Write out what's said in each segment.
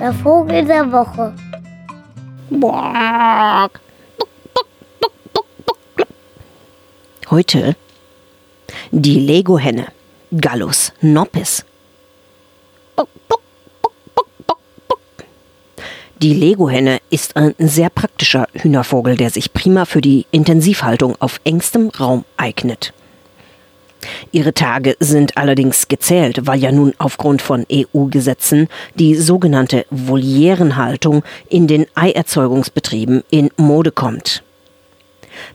Der Vogel der Woche. Heute die Legohenne Gallus nopis. Die Legohenne ist ein sehr praktischer Hühnervogel, der sich prima für die Intensivhaltung auf engstem Raum eignet. Ihre Tage sind allerdings gezählt, weil ja nun aufgrund von EU-Gesetzen die sogenannte Volierenhaltung in den Eierzeugungsbetrieben in Mode kommt.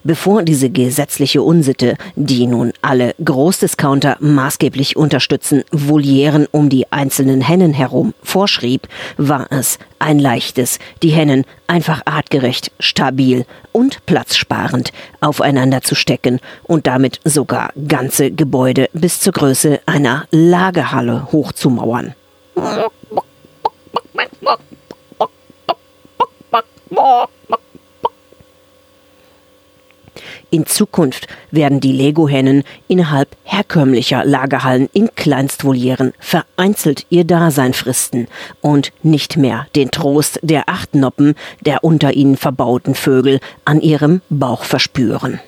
Bevor diese gesetzliche Unsitte, die nun alle Großdiscounter maßgeblich unterstützen, Volieren um die einzelnen Hennen herum vorschrieb, war es ein leichtes, die Hennen einfach artgerecht, stabil und platzsparend aufeinander zu stecken und damit sogar ganze Gebäude bis zur Größe einer Lagerhalle hochzumauern. In Zukunft werden die Legohennen innerhalb herkömmlicher Lagerhallen in Kleinstvolieren vereinzelt ihr Dasein fristen und nicht mehr den Trost der acht Noppen der unter ihnen verbauten Vögel an ihrem Bauch verspüren.